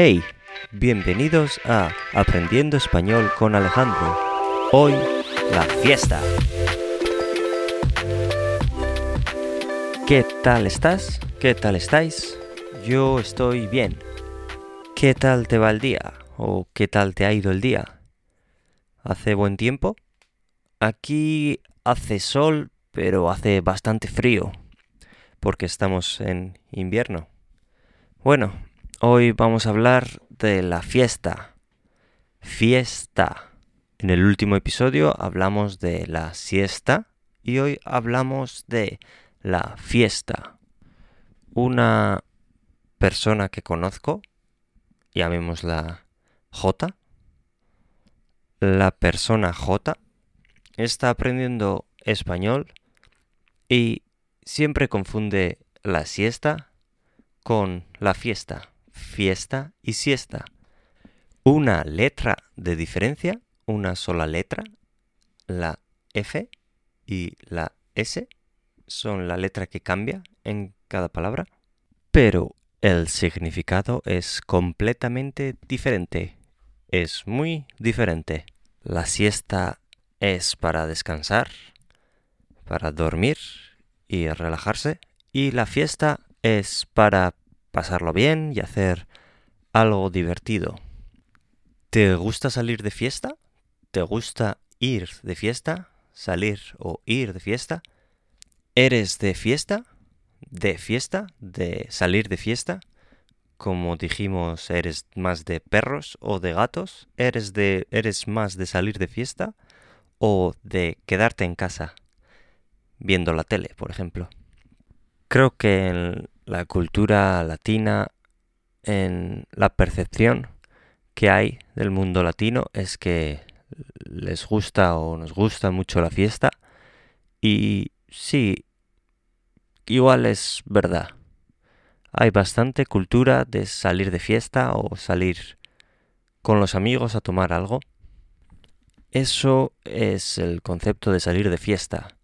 Hey, bienvenidos a Aprendiendo Español con Alejandro. Hoy, la fiesta. ¿Qué tal estás? ¿Qué tal estáis? Yo estoy bien. ¿Qué tal te va el día? ¿O qué tal te ha ido el día? ¿Hace buen tiempo? Aquí hace sol, pero hace bastante frío, porque estamos en invierno. Bueno, Hoy vamos a hablar de la fiesta. Fiesta. En el último episodio hablamos de la siesta y hoy hablamos de la fiesta. Una persona que conozco, llamémosla J, la persona J, está aprendiendo español y siempre confunde la siesta con la fiesta fiesta y siesta. Una letra de diferencia, una sola letra, la F y la S son la letra que cambia en cada palabra, pero el significado es completamente diferente. Es muy diferente. La siesta es para descansar, para dormir y relajarse, y la fiesta es para pasarlo bien y hacer algo divertido. ¿Te gusta salir de fiesta? ¿Te gusta ir de fiesta? ¿Salir o ir de fiesta? ¿Eres de fiesta? ¿De fiesta? ¿De salir de fiesta? Como dijimos, ¿eres más de perros o de gatos? ¿Eres, de, eres más de salir de fiesta o de quedarte en casa viendo la tele, por ejemplo? Creo que en la cultura latina, en la percepción que hay del mundo latino es que les gusta o nos gusta mucho la fiesta y sí, igual es verdad. Hay bastante cultura de salir de fiesta o salir con los amigos a tomar algo. Eso es el concepto de salir de fiesta.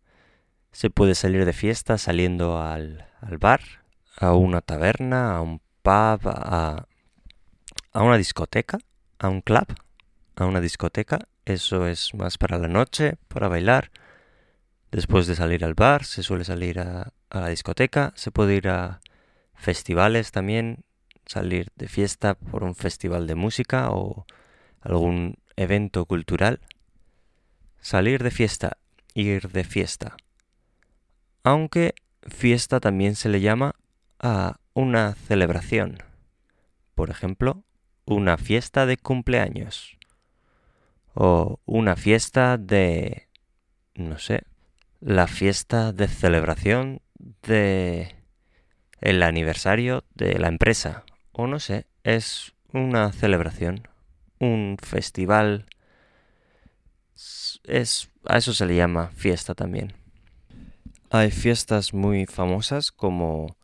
Se puede salir de fiesta saliendo al, al bar, a una taberna, a un pub, a, a una discoteca, a un club, a una discoteca. Eso es más para la noche, para bailar. Después de salir al bar, se suele salir a, a la discoteca. Se puede ir a festivales también, salir de fiesta por un festival de música o algún evento cultural. Salir de fiesta, ir de fiesta. Aunque fiesta también se le llama a una celebración. Por ejemplo, una fiesta de cumpleaños. O una fiesta de... no sé, la fiesta de celebración de el aniversario de la empresa. O no sé, es una celebración, un festival. Es, a eso se le llama fiesta también. Hay fiestas muy famosas como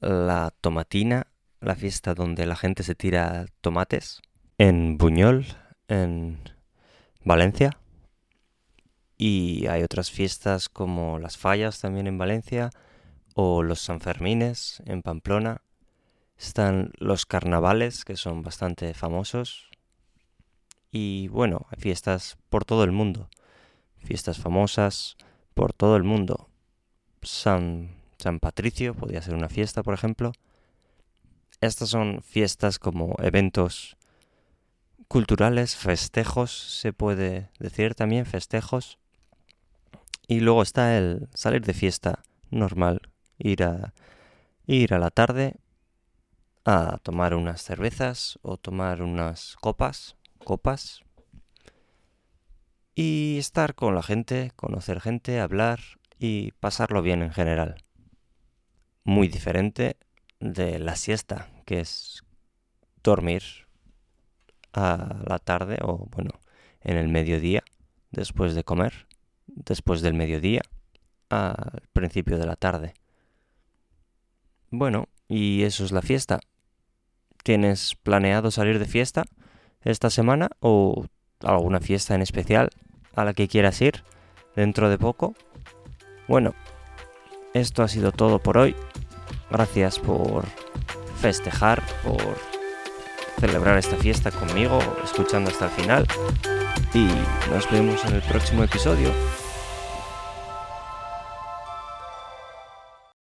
la tomatina, la fiesta donde la gente se tira tomates, en Buñol, en Valencia. Y hay otras fiestas como las fallas también en Valencia o los Sanfermines en Pamplona. Están los carnavales que son bastante famosos. Y bueno, hay fiestas por todo el mundo. Fiestas famosas por todo el mundo. San San Patricio, podría ser una fiesta, por ejemplo. Estas son fiestas como eventos culturales, festejos, se puede decir también, festejos. Y luego está el salir de fiesta normal, ir a, ir a la tarde a tomar unas cervezas o tomar unas copas, copas, y estar con la gente, conocer gente, hablar y pasarlo bien en general muy diferente de la siesta, que es dormir a la tarde o bueno, en el mediodía, después de comer, después del mediodía, al principio de la tarde. Bueno, y eso es la fiesta. ¿Tienes planeado salir de fiesta esta semana o alguna fiesta en especial a la que quieras ir dentro de poco? Bueno, esto ha sido todo por hoy. Gracias por festejar, por celebrar esta fiesta conmigo, escuchando hasta el final. Y nos vemos en el próximo episodio.